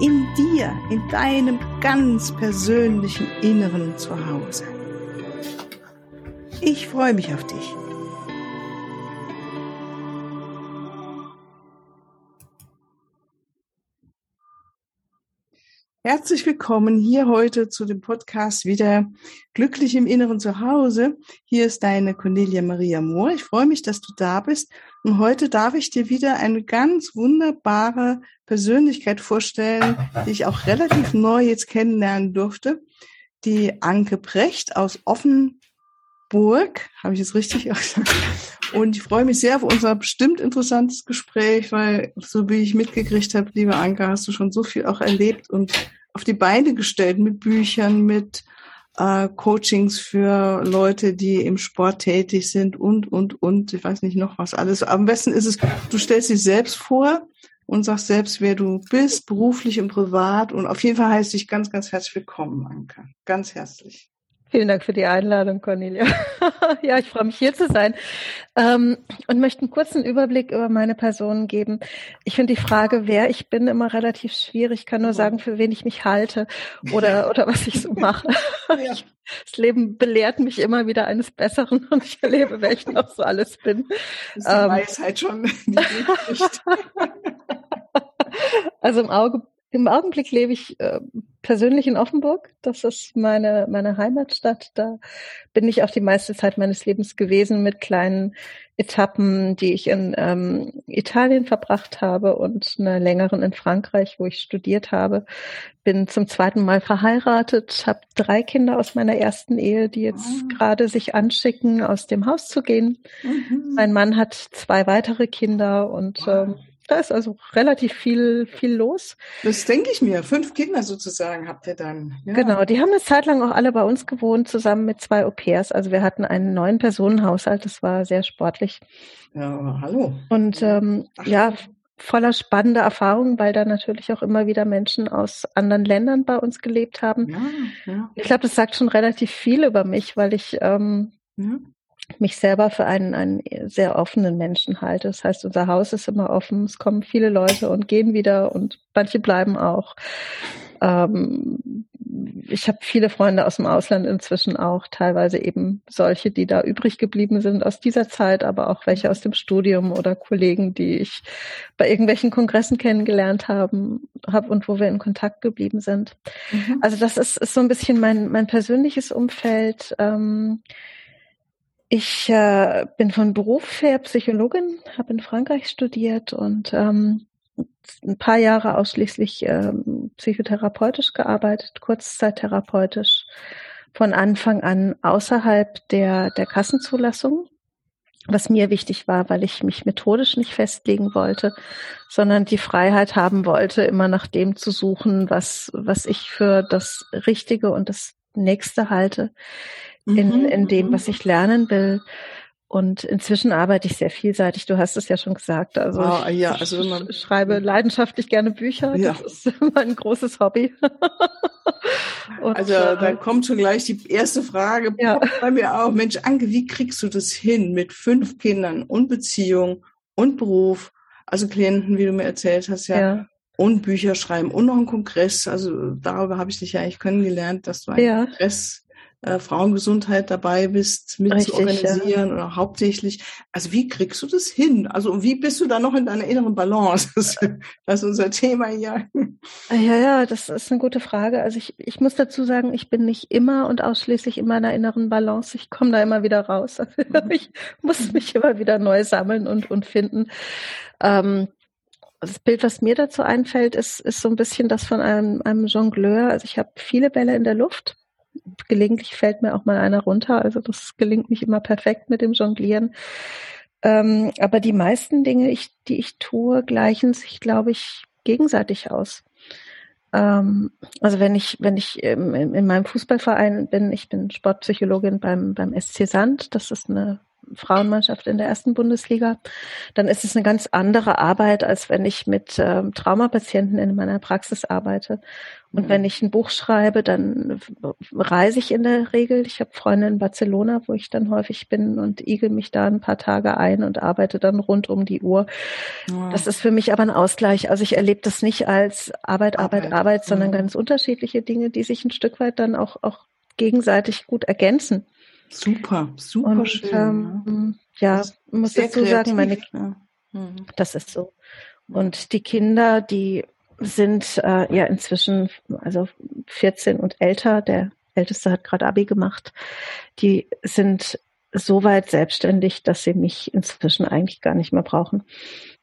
in dir, in deinem ganz persönlichen Inneren zu Hause. Ich freue mich auf dich. Herzlich willkommen hier heute zu dem Podcast wieder Glücklich im Inneren zu Hause. Hier ist deine Cornelia Maria Mohr. Ich freue mich, dass du da bist. Und heute darf ich dir wieder eine ganz wunderbare Persönlichkeit vorstellen, die ich auch relativ neu jetzt kennenlernen durfte. Die Anke Precht aus Offenburg. Habe ich jetzt richtig gesagt? Und ich freue mich sehr auf unser bestimmt interessantes Gespräch, weil so wie ich mitgekriegt habe, liebe Anke, hast du schon so viel auch erlebt und auf die Beine gestellt mit Büchern, mit äh, Coachings für Leute, die im Sport tätig sind und, und, und, ich weiß nicht noch was alles. Am besten ist es, du stellst dich selbst vor und sagst selbst, wer du bist, beruflich und privat. Und auf jeden Fall heißt dich ganz, ganz herzlich willkommen, Anke. Ganz herzlich. Vielen Dank für die Einladung, Cornelia. ja, ich freue mich hier zu sein ähm, und möchte einen kurzen Überblick über meine Person geben. Ich finde die Frage, wer ich bin, immer relativ schwierig. Ich kann nur sagen, für wen ich mich halte oder, oder was ich so mache. Ja. das Leben belehrt mich immer wieder eines Besseren und ich erlebe, wer ich noch so alles bin. Das ist die ähm, Weisheit schon. also im Auge im Augenblick lebe ich äh, persönlich in Offenburg. Das ist meine, meine Heimatstadt. Da bin ich auch die meiste Zeit meines Lebens gewesen mit kleinen Etappen, die ich in ähm, Italien verbracht habe und einer längeren in Frankreich, wo ich studiert habe. Bin zum zweiten Mal verheiratet, habe drei Kinder aus meiner ersten Ehe, die jetzt oh. gerade sich anschicken, aus dem Haus zu gehen. Mhm. Mein Mann hat zwei weitere Kinder und wow. ähm, da ist also relativ viel, viel los. Das denke ich mir. Fünf Kinder sozusagen habt ihr dann. Ja. Genau, die haben eine Zeit lang auch alle bei uns gewohnt, zusammen mit zwei Au-pairs. Also wir hatten einen neun Personen-Haushalt. Das war sehr sportlich. Ja, hallo. Und ähm, ja, voller spannender Erfahrungen, weil da natürlich auch immer wieder Menschen aus anderen Ländern bei uns gelebt haben. Ja, ja. Ich glaube, das sagt schon relativ viel über mich, weil ich ähm, ja mich selber für einen, einen sehr offenen Menschen halte. Das heißt, unser Haus ist immer offen, es kommen viele Leute und gehen wieder und manche bleiben auch. Ähm, ich habe viele Freunde aus dem Ausland inzwischen auch, teilweise eben solche, die da übrig geblieben sind aus dieser Zeit, aber auch welche aus dem Studium oder Kollegen, die ich bei irgendwelchen Kongressen kennengelernt haben, habe und wo wir in Kontakt geblieben sind. Mhm. Also das ist, ist so ein bisschen mein, mein persönliches Umfeld. Ähm, ich äh, bin von Beruf her Psychologin, habe in Frankreich studiert und ähm, ein paar Jahre ausschließlich ähm, psychotherapeutisch gearbeitet, kurzzeittherapeutisch, von Anfang an außerhalb der, der Kassenzulassung, was mir wichtig war, weil ich mich methodisch nicht festlegen wollte, sondern die Freiheit haben wollte, immer nach dem zu suchen, was, was ich für das Richtige und das Nächste halte in, mhm, in dem, mhm. was ich lernen will. Und inzwischen arbeite ich sehr vielseitig. Du hast es ja schon gesagt. Also, ich, ja, also man, schreibe leidenschaftlich gerne Bücher. Ja. Das ist mein großes Hobby. Und, also äh, da kommt schon gleich die erste Frage ja. bei mir auch. Mensch, Anke, wie kriegst du das hin mit fünf Kindern und Beziehung und Beruf? Also Klienten, wie du mir erzählt hast, ja. ja. Und Bücher schreiben und noch einen Kongress. Also darüber habe ich dich ja eigentlich kennengelernt, dass du einen ja. Kongress äh, Frauengesundheit dabei bist, mit Richtig, zu organisieren ja. oder hauptsächlich. Also wie kriegst du das hin? Also wie bist du da noch in deiner inneren Balance? Das, das ist unser Thema hier. Ja, ja, das ist eine gute Frage. Also ich, ich muss dazu sagen, ich bin nicht immer und ausschließlich in meiner inneren Balance. Ich komme da immer wieder raus. Also mhm. ich muss mich immer wieder neu sammeln und, und finden. Ähm, das Bild, was mir dazu einfällt, ist, ist so ein bisschen das von einem, einem Jongleur. Also ich habe viele Bälle in der Luft gelegentlich fällt mir auch mal einer runter. Also das gelingt nicht immer perfekt mit dem Jonglieren. Ähm, aber die meisten Dinge, ich, die ich tue, gleichen sich, glaube ich, gegenseitig aus. ähm, also wenn ich, wenn ich in, in meinem Fußballverein bin, ich bin Sportpsychologin beim, beim SC Sand, das ist eine Frauenmannschaft in der ersten Bundesliga, dann ist es eine ganz andere Arbeit, als wenn ich mit ähm, Traumapatienten in meiner Praxis arbeite. Und mhm. wenn ich ein Buch schreibe, dann reise ich in der Regel. Ich habe Freunde in Barcelona, wo ich dann häufig bin und igel mich da ein paar Tage ein und arbeite dann rund um die Uhr. Ja. Das ist für mich aber ein Ausgleich. Also ich erlebe das nicht als Arbeit, Arbeit, Arbeit, Arbeit sondern mhm. ganz unterschiedliche Dinge, die sich ein Stück weit dann auch, auch gegenseitig gut ergänzen. Super, super und, schön. Ähm, ja, muss dazu kreativ, sagen, meine, ja. mhm. das ist so. Und die Kinder, die sind äh, ja inzwischen also 14 und älter. Der Älteste hat gerade Abi gemacht. Die sind so weit selbstständig, dass sie mich inzwischen eigentlich gar nicht mehr brauchen.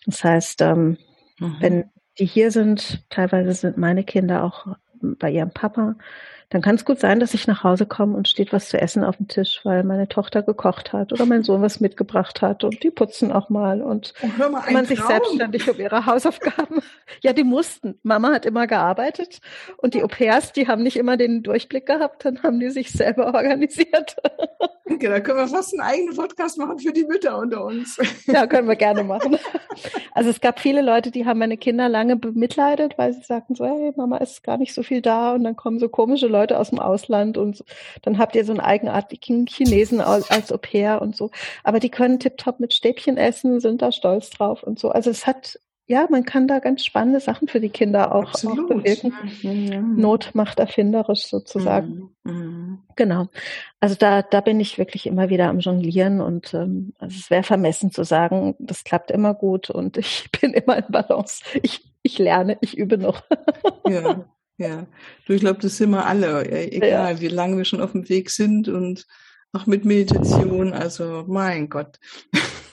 Das heißt, ähm, mhm. wenn die hier sind, teilweise sind meine Kinder auch bei ihrem Papa, dann kann es gut sein, dass ich nach Hause komme und steht was zu essen auf dem Tisch, weil meine Tochter gekocht hat oder mein Sohn was mitgebracht hat und die putzen auch mal und oh, mal, man sich selbstständig um ihre Hausaufgaben. ja, die mussten. Mama hat immer gearbeitet und die Au-pairs, die haben nicht immer den Durchblick gehabt, dann haben die sich selber organisiert. okay, da können wir fast einen eigenen Podcast machen für die Mütter unter uns. ja, können wir gerne machen. Also es gab viele Leute, die haben meine Kinder lange bemitleidet, weil sie sagten so, hey, Mama ist gar nicht so viel da und dann kommen so komische Leute aus dem Ausland und dann habt ihr so einen eigenartigen Chinesen als, als Au pair und so. Aber die können tiptop mit Stäbchen essen, sind da stolz drauf und so. Also es hat ja, man kann da ganz spannende Sachen für die Kinder auch, auch bewirken. Mhm. Not macht erfinderisch sozusagen. Mhm. mhm. Genau. Also da, da bin ich wirklich immer wieder am Jonglieren und ähm, also es wäre vermessen zu sagen, das klappt immer gut und ich bin immer in Balance. Ich, ich lerne, ich übe noch. ja, ja, du, ich glaube, das sind wir alle, egal ja. wie lange wir schon auf dem Weg sind und auch mit Meditation, also mein Gott.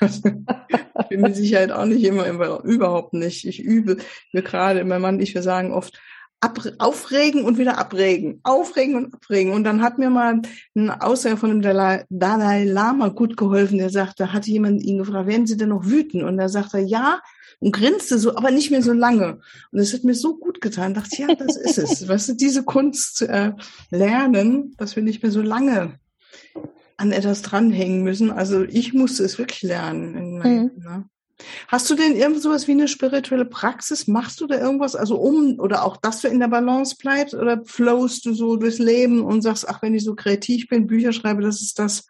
ich bin mit Sicherheit auch nicht immer, immer überhaupt nicht. Ich übe, wir gerade, mein Mann, ich, wir sagen oft, ab, aufregen und wieder abregen, aufregen und abregen. Und dann hat mir mal ein Aussage von dem Dalai, Dalai Lama gut geholfen. Der sagte, hatte jemand ihn gefragt, werden Sie denn noch wütend? Und da sagte er, ja, und grinste so, aber nicht mehr so lange. Und das hat mir so gut getan. Dachte, ja, das ist es. weißt du, diese Kunst zu äh, lernen, dass wir nicht mehr so lange an etwas dranhängen müssen. Also ich musste es wirklich lernen. In meinem, mhm. ne? Hast du denn irgend sowas wie eine spirituelle Praxis? Machst du da irgendwas, also um oder auch, dass du in der Balance bleibst oder flowst du so durchs Leben und sagst, ach, wenn ich so kreativ bin, Bücher schreibe, das ist das,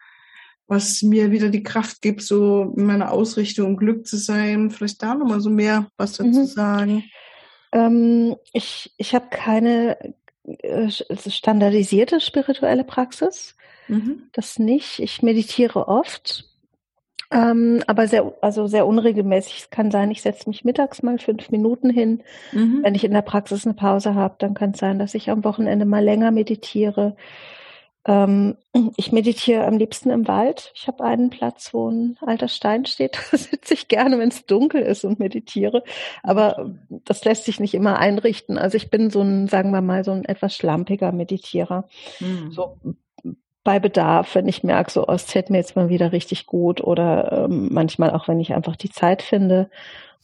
was mir wieder die Kraft gibt, so in meiner Ausrichtung Glück zu sein. Vielleicht da nochmal so mehr was dazu mhm. sagen. Ähm, ich ich habe keine äh, standardisierte spirituelle Praxis. Mhm. Das nicht. Ich meditiere oft. Ähm, aber sehr, also sehr unregelmäßig. Es kann sein, ich setze mich mittags mal fünf Minuten hin. Mhm. Wenn ich in der Praxis eine Pause habe, dann kann es sein, dass ich am Wochenende mal länger meditiere. Ähm, ich meditiere am liebsten im Wald. Ich habe einen Platz, wo ein alter Stein steht. Da sitze ich gerne, wenn es dunkel ist und meditiere. Aber das lässt sich nicht immer einrichten. Also ich bin so ein, sagen wir mal, so ein etwas schlampiger Meditierer. Mhm. So bei Bedarf, wenn ich merke, so, oh, es zählt mir jetzt mal wieder richtig gut oder ähm, manchmal auch, wenn ich einfach die Zeit finde.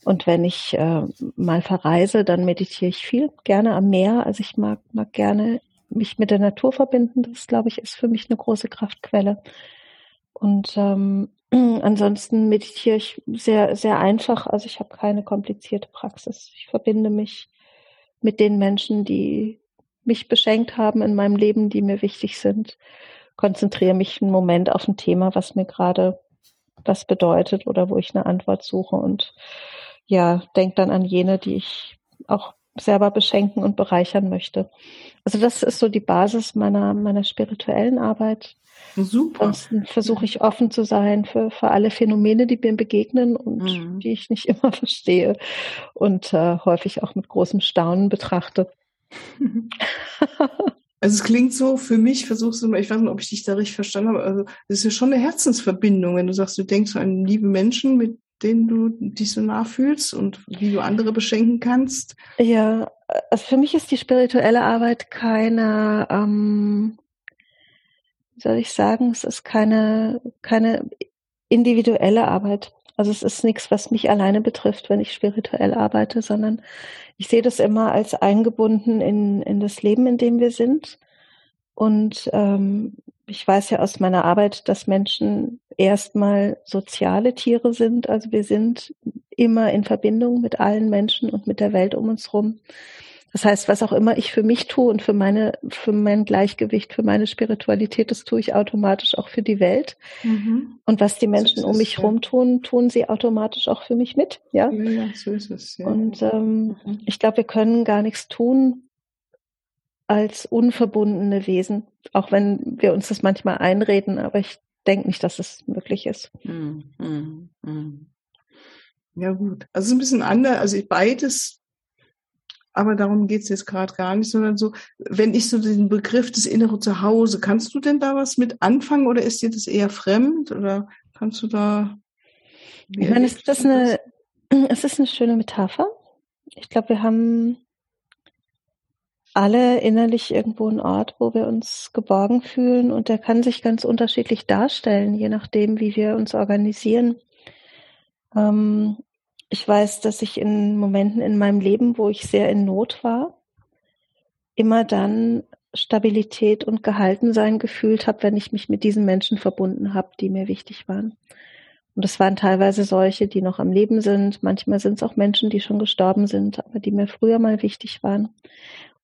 Und wenn ich äh, mal verreise, dann meditiere ich viel gerne am Meer. Also ich mag, mag gerne mich mit der Natur verbinden. Das, glaube ich, ist für mich eine große Kraftquelle. Und ähm, ansonsten meditiere ich sehr, sehr einfach. Also ich habe keine komplizierte Praxis. Ich verbinde mich mit den Menschen, die mich beschenkt haben in meinem Leben, die mir wichtig sind konzentriere mich einen Moment auf ein Thema, was mir gerade was bedeutet oder wo ich eine Antwort suche und ja, denke dann an jene, die ich auch selber beschenken und bereichern möchte. Also das ist so die Basis meiner, meiner spirituellen Arbeit. Super. Ansonsten versuche ich offen zu sein für, für alle Phänomene, die mir begegnen und mhm. die ich nicht immer verstehe und äh, häufig auch mit großem Staunen betrachte. Also es klingt so für mich, versuchst du mal, ich weiß nicht, ob ich dich da richtig verstanden habe, also es ist ja schon eine Herzensverbindung, wenn du sagst, du denkst an liebe Menschen, mit denen du dich so nah fühlst und wie du andere beschenken kannst. Ja, also für mich ist die spirituelle Arbeit keine, ähm, wie soll ich sagen, es ist keine, keine individuelle Arbeit. Also es ist nichts, was mich alleine betrifft, wenn ich spirituell arbeite, sondern ich sehe das immer als eingebunden in, in das Leben, in dem wir sind. Und ähm, ich weiß ja aus meiner Arbeit, dass Menschen erstmal soziale Tiere sind. Also wir sind immer in Verbindung mit allen Menschen und mit der Welt um uns herum. Das heißt, was auch immer ich für mich tue und für meine, für mein Gleichgewicht, für meine Spiritualität, das tue ich automatisch auch für die Welt. Mhm. Und was die Menschen so um mich herum tun, tun sie automatisch auch für mich mit. Ja, ja, ja so ist es. Ja. Und ähm, mhm. ich glaube, wir können gar nichts tun als unverbundene Wesen, auch wenn wir uns das manchmal einreden, aber ich denke nicht, dass es möglich ist. Mhm. Mhm. Ja gut, also ein bisschen anders, also ich beides aber darum geht es jetzt gerade gar nicht, sondern so, wenn ich so den Begriff des innere Zuhause, kannst du denn da was mit anfangen oder ist dir das eher fremd oder kannst du da? Ich meine, ist das eine, es ist eine schöne Metapher. Ich glaube, wir haben alle innerlich irgendwo einen Ort, wo wir uns geborgen fühlen und der kann sich ganz unterschiedlich darstellen, je nachdem, wie wir uns organisieren. Ähm, ich weiß, dass ich in Momenten in meinem Leben, wo ich sehr in Not war, immer dann Stabilität und Gehaltensein gefühlt habe, wenn ich mich mit diesen Menschen verbunden habe, die mir wichtig waren. Und das waren teilweise solche, die noch am Leben sind. Manchmal sind es auch Menschen, die schon gestorben sind, aber die mir früher mal wichtig waren.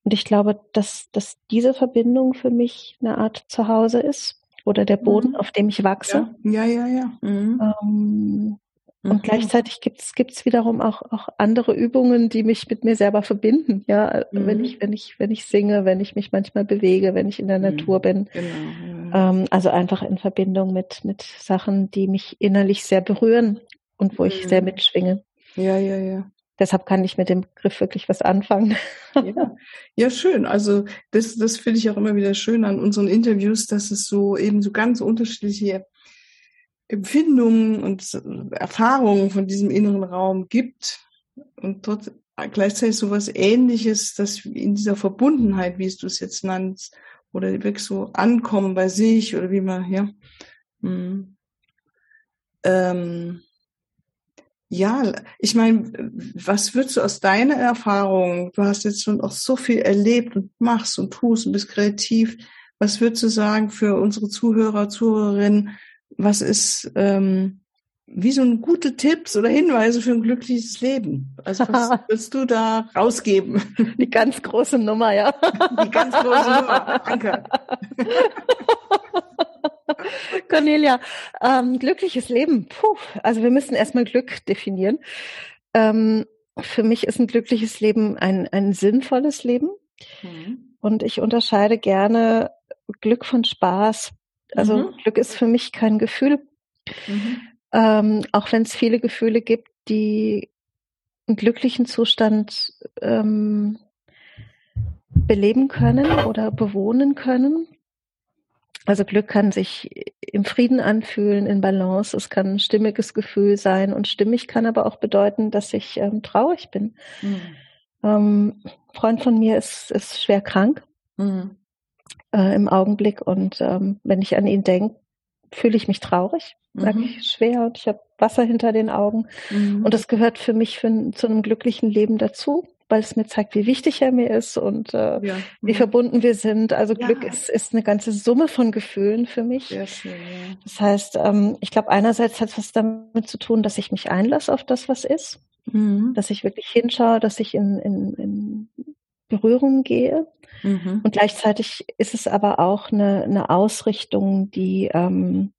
Und ich glaube, dass, dass diese Verbindung für mich eine Art Zuhause ist oder der Boden, mhm. auf dem ich wachse. Ja, ja, ja. ja. Mhm. Ähm, und mhm. gleichzeitig gibt's gibt's wiederum auch, auch andere Übungen, die mich mit mir selber verbinden. Ja, mhm. wenn ich, wenn ich, wenn ich singe, wenn ich mich manchmal bewege, wenn ich in der mhm. Natur bin. Genau, ähm, also einfach in Verbindung mit, mit Sachen, die mich innerlich sehr berühren und wo ich sehr mhm. mitschwinge. Ja, ja, ja. Deshalb kann ich mit dem Begriff wirklich was anfangen. Ja, ja schön. Also das, das finde ich auch immer wieder schön an unseren Interviews, dass es so eben so ganz unterschiedliche Empfindungen und Erfahrungen von diesem inneren Raum gibt und dort gleichzeitig so was Ähnliches, dass in dieser Verbundenheit, wie du es jetzt nannst, oder wirklich so ankommen bei sich oder wie man, ja. Hm. Ähm, ja, ich meine, was würdest du aus deiner Erfahrung, du hast jetzt schon auch so viel erlebt und machst und tust und bist kreativ, was würdest du sagen für unsere Zuhörer, Zuhörerinnen, was ist, ähm, wie so ein gute Tipps oder Hinweise für ein glückliches Leben? Also was willst du da rausgeben? Die ganz große Nummer, ja. Die ganz große Nummer. Danke. Cornelia, ähm, glückliches Leben. Puh, also wir müssen erstmal Glück definieren. Ähm, für mich ist ein glückliches Leben ein, ein sinnvolles Leben. Mhm. Und ich unterscheide gerne Glück von Spaß, also mhm. Glück ist für mich kein Gefühl. Mhm. Ähm, auch wenn es viele Gefühle gibt, die einen glücklichen Zustand ähm, beleben können oder bewohnen können. Also Glück kann sich im Frieden anfühlen, in Balance. Es kann ein stimmiges Gefühl sein und stimmig kann aber auch bedeuten, dass ich ähm, traurig bin. Mhm. Ähm, Freund von mir ist, ist schwer krank. Mhm äh, im Augenblick. Und ähm, wenn ich an ihn denke, fühle ich mich traurig, merke mhm. ich schwer und ich habe Wasser hinter den Augen. Mhm. Und das gehört für mich für, zu einem glücklichen Leben dazu, weil es mir zeigt, wie wichtig er mir ist und äh, ja. wie mhm. verbunden wir sind. Also ja. Glück ist, ist eine ganze Summe von Gefühlen für mich. Schön, ja. Das heißt, ähm, ich glaube, einerseits hat es was damit zu tun, dass ich mich einlasse auf das, was ist. Mhm. Dass ich wirklich hinschaue, dass ich in, in, in Berührung gehe. Mhm. Und gleichzeitig ist es aber auch eine, eine Ausrichtung, die ähm,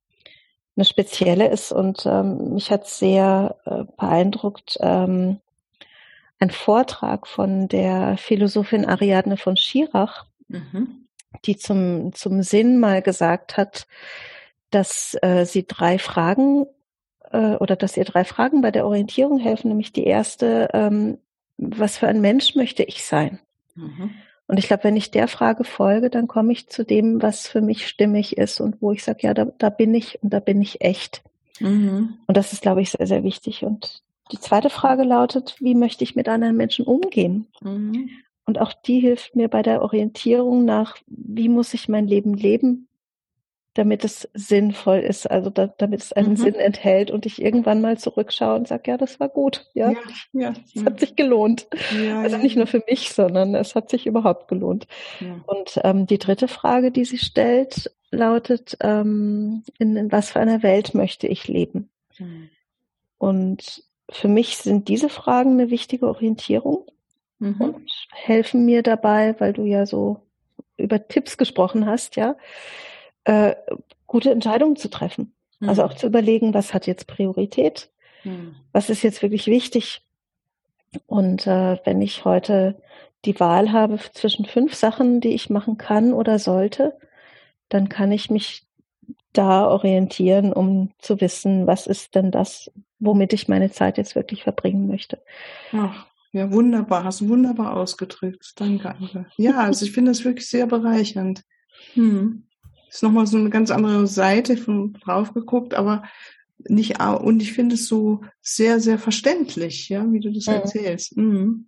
eine spezielle ist. Und ähm, mich hat sehr äh, beeindruckt ähm, ein Vortrag von der Philosophin Ariadne von Schirach, mhm. die zum, zum Sinn mal gesagt hat, dass äh, sie drei Fragen äh, oder dass ihr drei Fragen bei der Orientierung helfen, nämlich die erste, ähm, was für ein Mensch möchte ich sein? Mhm. Und ich glaube, wenn ich der Frage folge, dann komme ich zu dem, was für mich stimmig ist und wo ich sage, ja, da, da bin ich und da bin ich echt. Mhm. Und das ist, glaube ich, sehr, sehr wichtig. Und die zweite Frage lautet, wie möchte ich mit anderen Menschen umgehen? Mhm. Und auch die hilft mir bei der Orientierung nach, wie muss ich mein Leben leben, damit es sinnvoll ist, also da, damit es einen mhm. Sinn enthält und ich irgendwann mal zurückschaue und sage, ja, das war gut, ja, ja, ja es ja. hat sich gelohnt. Also nicht nur für mich, sondern es hat sich überhaupt gelohnt. Und ähm, die dritte Frage, die sie stellt, lautet, ähm, in, in was für einer Welt möchte ich leben? Mhm. Und für mich sind diese Fragen eine wichtige Orientierung mhm. und helfen mir dabei, weil du ja so über Tipps gesprochen hast, ja, äh, gute Entscheidungen zu treffen. Mhm. Also auch zu überlegen, was hat jetzt Priorität, mhm. was ist jetzt wirklich wichtig. Und äh, wenn ich heute die Wahl habe zwischen fünf Sachen, die ich machen kann oder sollte, dann kann ich mich da orientieren, um zu wissen, was ist denn das, womit ich meine Zeit jetzt wirklich verbringen möchte. Ach, ja, wunderbar, hast du wunderbar ausgedrückt. Danke, Anke. Ja, also ich finde das wirklich sehr bereichernd. Hm ist nochmal so eine ganz andere Seite von drauf geguckt, aber nicht, und ich finde es so sehr, sehr verständlich, ja, wie du das mhm. erzählst. Mhm.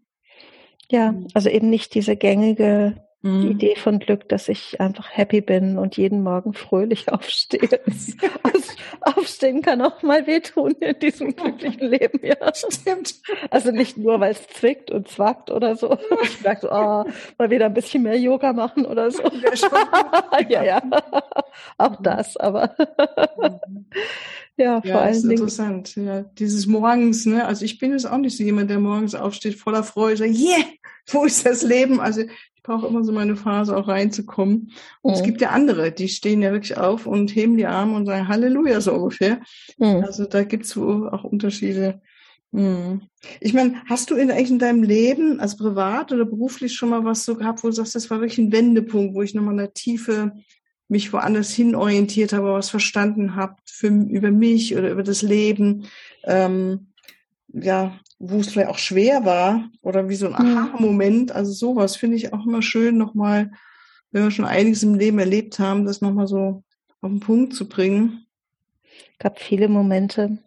Ja, also eben nicht diese gängige Mhm. Die Idee von Glück, dass ich einfach happy bin und jeden Morgen fröhlich aufstehe. also, aufstehen kann auch mal wehtun in diesem glücklichen Leben, ja. Stimmt. Also nicht nur, weil es zwickt und zwackt oder so. Ich merke so, oh, mal wieder ein bisschen mehr Yoga machen oder so. ja, ja. Auch das, aber ja, vor ja, allen ist Dingen. interessant. Ja, dieses morgens, ne? Also ich bin jetzt auch nicht so jemand, der morgens aufsteht voller Freude, sagt, yeah, wo ist das Leben? Also brauche immer so meine Phase auch reinzukommen. Und mhm. es gibt ja andere, die stehen ja wirklich auf und heben die Arme und sagen Halleluja so ungefähr. Mhm. Also da gibt's wohl auch Unterschiede. Mhm. Ich meine, hast du in, eigentlich in deinem Leben, also privat oder beruflich schon mal was so gehabt, wo du sagst, das war wirklich ein Wendepunkt, wo ich nochmal eine tiefe mich woanders hin orientiert habe, was verstanden habe für, über mich oder über das Leben. Ähm, ja, wo es vielleicht auch schwer war oder wie so ein Aha-Moment. Also sowas finde ich auch immer schön, nochmal, wenn wir schon einiges im Leben erlebt haben, das nochmal so auf den Punkt zu bringen. Es gab viele Momente.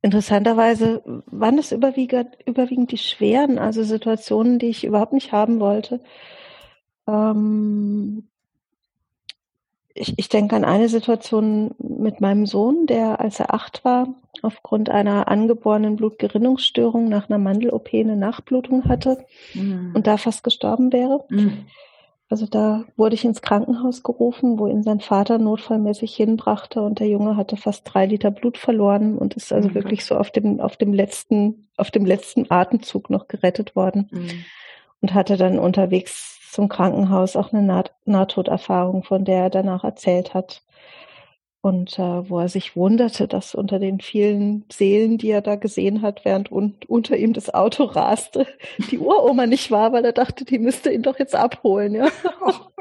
Interessanterweise waren es überwiegend, überwiegend die schweren, also Situationen, die ich überhaupt nicht haben wollte. Ähm, ich, ich denke an eine Situation mit meinem Sohn, der, als er acht war, aufgrund einer angeborenen Blutgerinnungsstörung nach einer Mandel-OP eine Nachblutung hatte mhm. und da fast gestorben wäre. Mhm. Also da wurde ich ins Krankenhaus gerufen, wo ihn sein Vater notfallmäßig hinbrachte und der Junge hatte fast drei Liter Blut verloren und ist also mhm. wirklich so auf dem, auf dem letzten, auf dem letzten Atemzug noch gerettet worden mhm. Und hatte dann unterwegs zum Krankenhaus auch eine Naht Nahtoderfahrung, von der er danach erzählt hat. Und äh, wo er sich wunderte, dass unter den vielen Seelen, die er da gesehen hat, während un unter ihm das Auto raste, die Uroma nicht war, weil er dachte, die müsste ihn doch jetzt abholen. Ja.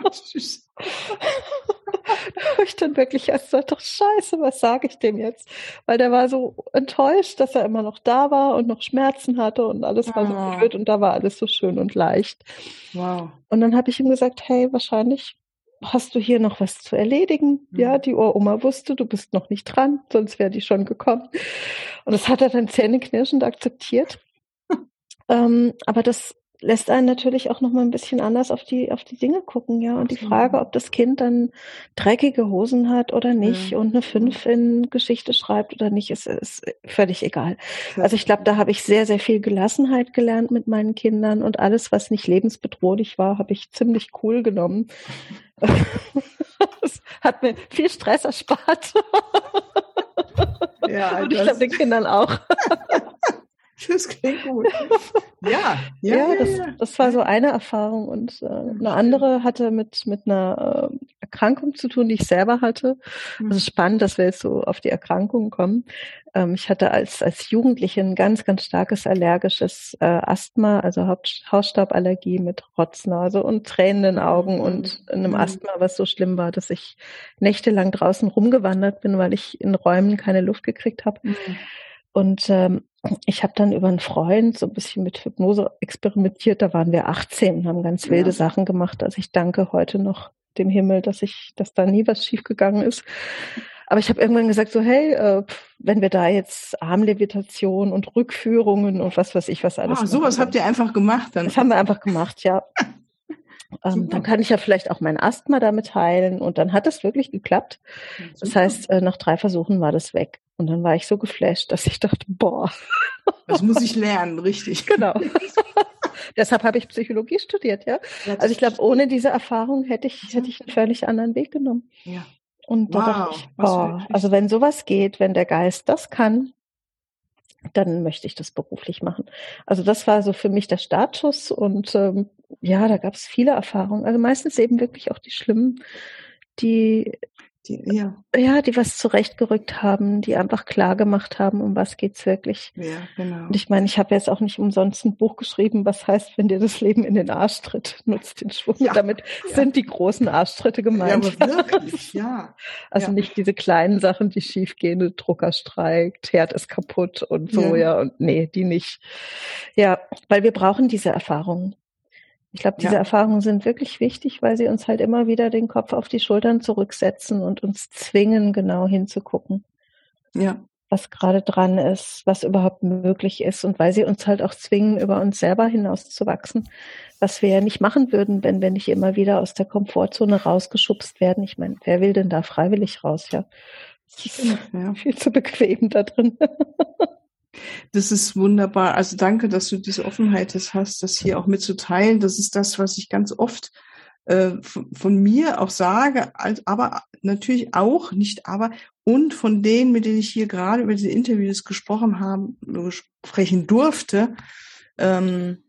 Oh, süß. ich dann wirklich erst so, doch scheiße, was sage ich dem jetzt? Weil der war so enttäuscht, dass er immer noch da war und noch Schmerzen hatte und alles war oh. so blöd und da war alles so schön und leicht. Wow. Und dann habe ich ihm gesagt, hey, wahrscheinlich hast du hier noch was zu erledigen? Mhm. Ja, die Uroma wusste, du bist noch nicht dran, sonst wäre die schon gekommen. Und das hat er dann zähneknirschend akzeptiert. ähm, aber das lässt einen natürlich auch noch mal ein bisschen anders auf die auf die Dinge gucken, ja. Und die Frage, ob das Kind dann dreckige Hosen hat oder nicht ja. und eine Fünf in Geschichte schreibt oder nicht, ist, ist völlig egal. Also ich glaube, da habe ich sehr sehr viel Gelassenheit gelernt mit meinen Kindern und alles, was nicht lebensbedrohlich war, habe ich ziemlich cool genommen. das hat mir viel Stress erspart. Ja, und ich glaube den Kindern auch. Das klingt gut. Ja, ja, ja, das, das war so eine Erfahrung und äh, eine andere hatte mit mit einer äh, Erkrankung zu tun, die ich selber hatte. Mhm. Also spannend, dass wir jetzt so auf die Erkrankungen kommen. Ähm, ich hatte als als Jugendliche ein ganz ganz starkes allergisches äh, Asthma, also Haut, Hausstauballergie mit Rotznase und tränenden Augen mhm. und einem mhm. Asthma, was so schlimm war, dass ich nächtelang draußen rumgewandert bin, weil ich in Räumen keine Luft gekriegt habe. Mhm. Und ähm, ich habe dann über einen Freund so ein bisschen mit Hypnose experimentiert. Da waren wir 18 und haben ganz wilde ja. Sachen gemacht. Also ich danke heute noch dem Himmel, dass ich, dass da nie was schiefgegangen ist. Aber ich habe irgendwann gesagt, so hey, äh, wenn wir da jetzt Armlevitation und Rückführungen und was weiß ich was alles. Ah, sowas habt ihr einfach gemacht dann. Das haben wir einfach gemacht, ja. Ähm, dann kann ich ja vielleicht auch mein Asthma damit heilen. Und dann hat es wirklich geklappt. Das heißt, äh, nach drei Versuchen war das weg. Und dann war ich so geflasht, dass ich dachte, boah. Das muss ich lernen, richtig. Genau. Deshalb habe ich Psychologie studiert, ja. also ich glaube, ohne diese Erfahrung hätte ich, hätte ich einen völlig anderen Weg genommen. Ja. Und da wow, dachte ich, boah, also wenn sowas geht, wenn der Geist das kann, dann möchte ich das beruflich machen. Also das war so für mich der Startschuss und ähm, ja, da gab es viele Erfahrungen. Also meistens eben wirklich auch die schlimmen, die die, ja. ja, die was zurechtgerückt haben, die einfach klar gemacht haben, um was geht's wirklich. Ja, genau. Und ich meine, ich habe jetzt auch nicht umsonst ein Buch geschrieben, was heißt, wenn dir das Leben in den Arsch tritt, nutzt den Schwung. Ja, Damit ja. sind die großen Arschtritte gemeint. Ja, wirklich, ja. Also nicht diese kleinen Sachen, die schiefgehen, Drucker streikt, Herd ist kaputt und so, ja. Und nee, die nicht. Ja, weil wir brauchen diese Erfahrungen. Ich glaube, diese ja. Erfahrungen sind wirklich wichtig, weil sie uns halt immer wieder den Kopf auf die Schultern zurücksetzen und uns zwingen, genau hinzugucken. Ja. Was gerade dran ist, was überhaupt möglich ist und weil sie uns halt auch zwingen, über uns selber hinauszuwachsen, was wir ja nicht machen würden, wenn wir nicht immer wieder aus der Komfortzone rausgeschubst werden. Ich meine, wer will denn da freiwillig raus, ja? Das ist ja. viel zu bequem da drin. Das ist wunderbar. Also danke, dass du diese Offenheit hast, das hier auch mitzuteilen. Das ist das, was ich ganz oft äh, von, mir auch sage, aber natürlich auch, nicht aber, und von denen, mit denen ich hier gerade über diese Interviews gesprochen habe, sprechen durfte, ähm,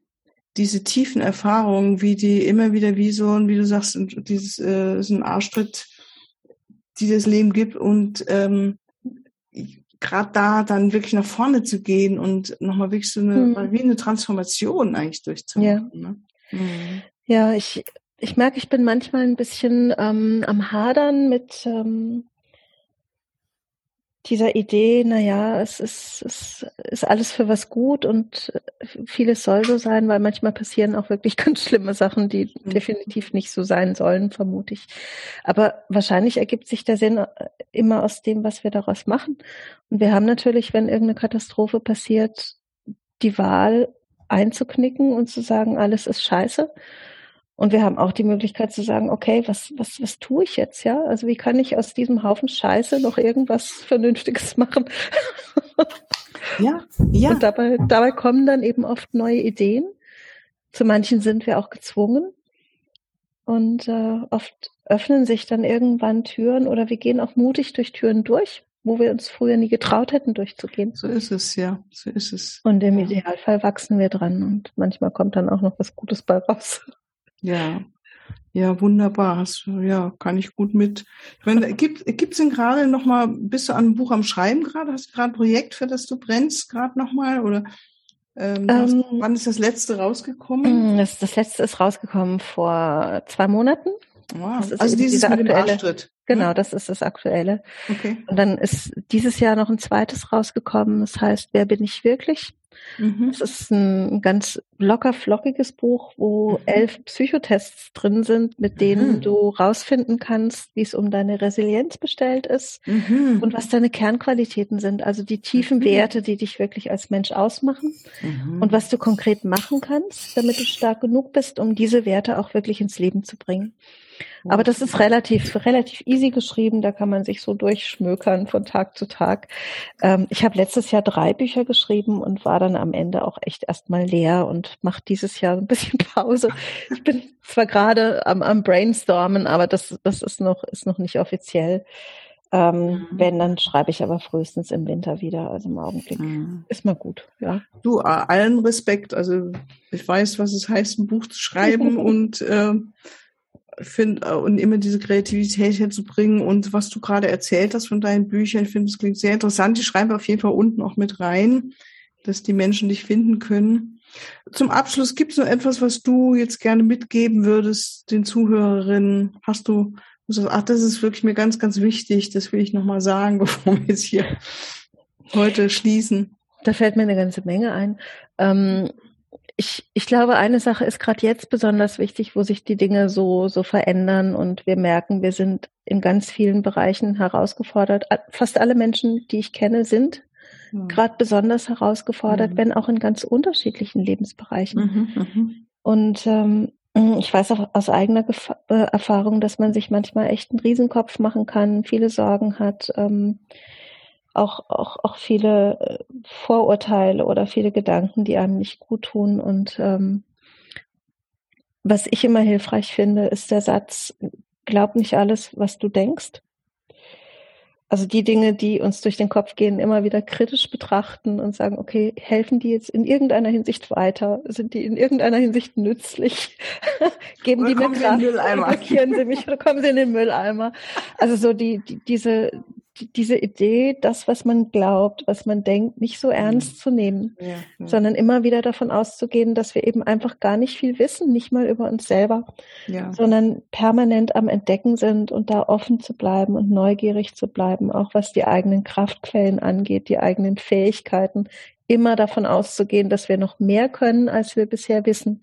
diese tiefen Erfahrungen, wie die immer wieder wie so, wie du sagst, dieses äh, so ein Arschtritt, die das Leben gibt und ähm, gerade da dann wirklich nach vorne zu gehen und nochmal wirklich so eine, mhm. wie eine Transformation eigentlich durchzumachen. Ja, ne? mhm. ja ich, ich merke, ich bin manchmal ein bisschen ähm, am Hadern mit, ähm, dieser Idee, na ja, es ist, es ist alles für was gut und vieles soll so sein, weil manchmal passieren auch wirklich ganz schlimme Sachen, die mhm. definitiv nicht so sein sollen, vermute ich. Aber wahrscheinlich ergibt sich der Sinn äh, immer aus dem, was wir daraus machen. Und wir haben natürlich, wenn irgendeine Katastrophe passiert, die Wahl einzuknicken und zu sagen, alles ist scheiße und wir haben auch die Möglichkeit zu sagen, okay, was, was, was tue ich jetzt, ja? Also wie kann ich aus diesem Haufen Scheiße noch irgendwas Vernünftiges machen? Ja, ja. Und dabei, dabei kommen dann eben oft neue Ideen. Zu manchen sind wir auch gezwungen. Und äh, oft öffnen sich dann irgendwann Türen oder wir gehen auch mutig durch Türen durch, wo wir uns früher nie getraut hätten, durchzugehen. So ist es, ja. So ist es. Und im Idealfall wachsen wir dran und manchmal kommt dann auch noch was Gutes bei raus. Ja, ja, wunderbar. Ja, kann ich gut mit. Ich meine, gibt gibt's denn gerade noch mal? Bist du an einem Buch am Schreiben gerade? Hast du gerade ein Projekt, für das du brennst gerade noch mal oder? Ähm, ähm, wann ist das letzte rausgekommen? Mm, das, das letzte ist rausgekommen vor zwei Monaten. Wow. also dieses mit aktuelle, dem Genau, hm? das ist das aktuelle. Okay. Und dann ist dieses Jahr noch ein zweites rausgekommen. Das heißt, wer bin ich wirklich? Mhm. Es ist ein ganz locker flockiges Buch, wo mhm. elf Psychotests drin sind, mit denen mhm. du rausfinden kannst, wie es um deine Resilienz bestellt ist mhm. und was deine Kernqualitäten sind, also die tiefen mhm. Werte, die dich wirklich als Mensch ausmachen mhm. und was du konkret machen kannst, damit du stark genug bist, um diese Werte auch wirklich ins Leben zu bringen. Aber das ist relativ, relativ easy geschrieben, da kann man sich so durchschmökern von Tag zu Tag. Ähm, ich habe letztes Jahr drei Bücher geschrieben und war dann am Ende auch echt erstmal leer und mache dieses Jahr ein bisschen Pause. Ich bin zwar gerade am, am Brainstormen, aber das, das ist noch, ist noch nicht offiziell. Ähm, mhm. Wenn, dann schreibe ich aber frühestens im Winter wieder. Also im Augenblick mhm. ist mal gut, ja. Du, allen Respekt. Also ich weiß, was es heißt, ein Buch zu schreiben und äh, finde äh, und immer diese Kreativität herzubringen und was du gerade erzählt hast von deinen Büchern, ich finde, es klingt sehr interessant. Die schreiben wir auf jeden Fall unten auch mit rein, dass die Menschen dich finden können. Zum Abschluss gibt es noch etwas, was du jetzt gerne mitgeben würdest den Zuhörerinnen? Hast du, ach, das ist wirklich mir ganz, ganz wichtig, das will ich nochmal sagen, bevor wir jetzt hier heute schließen. Da fällt mir eine ganze Menge ein. Ähm, ich, ich glaube, eine Sache ist gerade jetzt besonders wichtig, wo sich die Dinge so, so verändern und wir merken, wir sind in ganz vielen Bereichen herausgefordert. Fast alle Menschen, die ich kenne, sind mhm. gerade besonders herausgefordert, mhm. wenn auch in ganz unterschiedlichen Lebensbereichen. Mhm, mhm. und ähm, ich weiß auch aus eigener Gef äh, Erfahrung, dass man sich manchmal echt einen Riesenkopf machen kann, viele Sorgen hat, ähm, auch, auch, auch viele äh, Vorurteile oder viele Gedanken, die einem nicht gut tun. Und ähm, was ich immer hilfreich finde, ist der Satz, glaub nicht alles, was du denkst, also die Dinge, die uns durch den Kopf gehen, immer wieder kritisch betrachten und sagen, okay, helfen die jetzt in irgendeiner Hinsicht weiter? Sind die in irgendeiner Hinsicht nützlich? Geben oder die mir Kraft? Blockieren sie mich oder kommen sie in den Mülleimer? Also so die, die diese, diese Idee, das, was man glaubt, was man denkt, nicht so ernst mhm. zu nehmen, ja, ja. sondern immer wieder davon auszugehen, dass wir eben einfach gar nicht viel wissen, nicht mal über uns selber, ja. sondern permanent am Entdecken sind und da offen zu bleiben und neugierig zu bleiben, auch was die eigenen Kraftquellen angeht, die eigenen Fähigkeiten, immer davon auszugehen, dass wir noch mehr können, als wir bisher wissen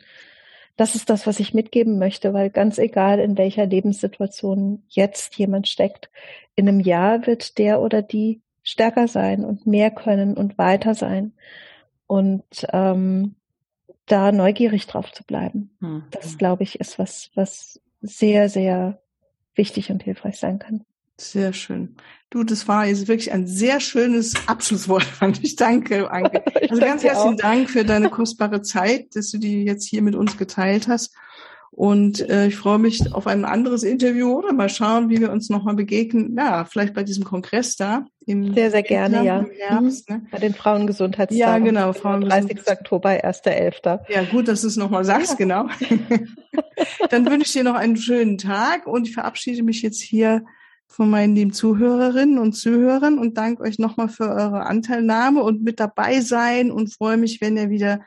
das ist das, was ich mitgeben möchte, weil ganz egal, in welcher Lebenssituation jetzt jemand steckt, in einem Jahr wird der oder die stärker sein und mehr können und weiter sein. Und ähm, da neugierig drauf zu bleiben, mhm. das glaube ich, ist was, was sehr, sehr wichtig und hilfreich sein kann. Sehr schön. Du, das war jetzt wirklich ein sehr schönes Abschlusswort, fand ich. Danke, Anke. Also ganz herzlichen auch. Dank für deine kostbare Zeit, dass du die jetzt hier mit uns geteilt hast. Und äh, ich freue mich auf ein anderes Interview oder mal schauen, wie wir uns nochmal begegnen. Ja, vielleicht bei diesem Kongress da. Im sehr, sehr gerne, ja. Im Herbst, ne? Bei den Frauengesundheitstagen. Ja, genau. Frauengesundheits 30. Oktober, 1.11. Ja, gut, dass du es nochmal sagst, ja. genau. Dann wünsche ich dir noch einen schönen Tag und ich verabschiede mich jetzt hier von meinen lieben Zuhörerinnen und Zuhörern und danke euch nochmal für eure Anteilnahme und mit dabei sein und freue mich, wenn ihr wieder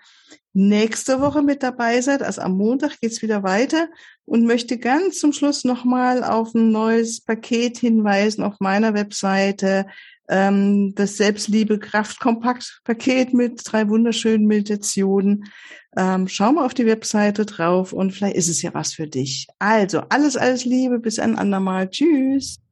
nächste Woche mit dabei seid. Also am Montag geht's wieder weiter und möchte ganz zum Schluss nochmal auf ein neues Paket hinweisen auf meiner Webseite. Ähm, das Selbstliebe Kraft Kompakt Paket mit drei wunderschönen Meditationen. Ähm, schau mal auf die Webseite drauf und vielleicht ist es ja was für dich. Also alles, alles Liebe, bis ein andermal. Tschüss.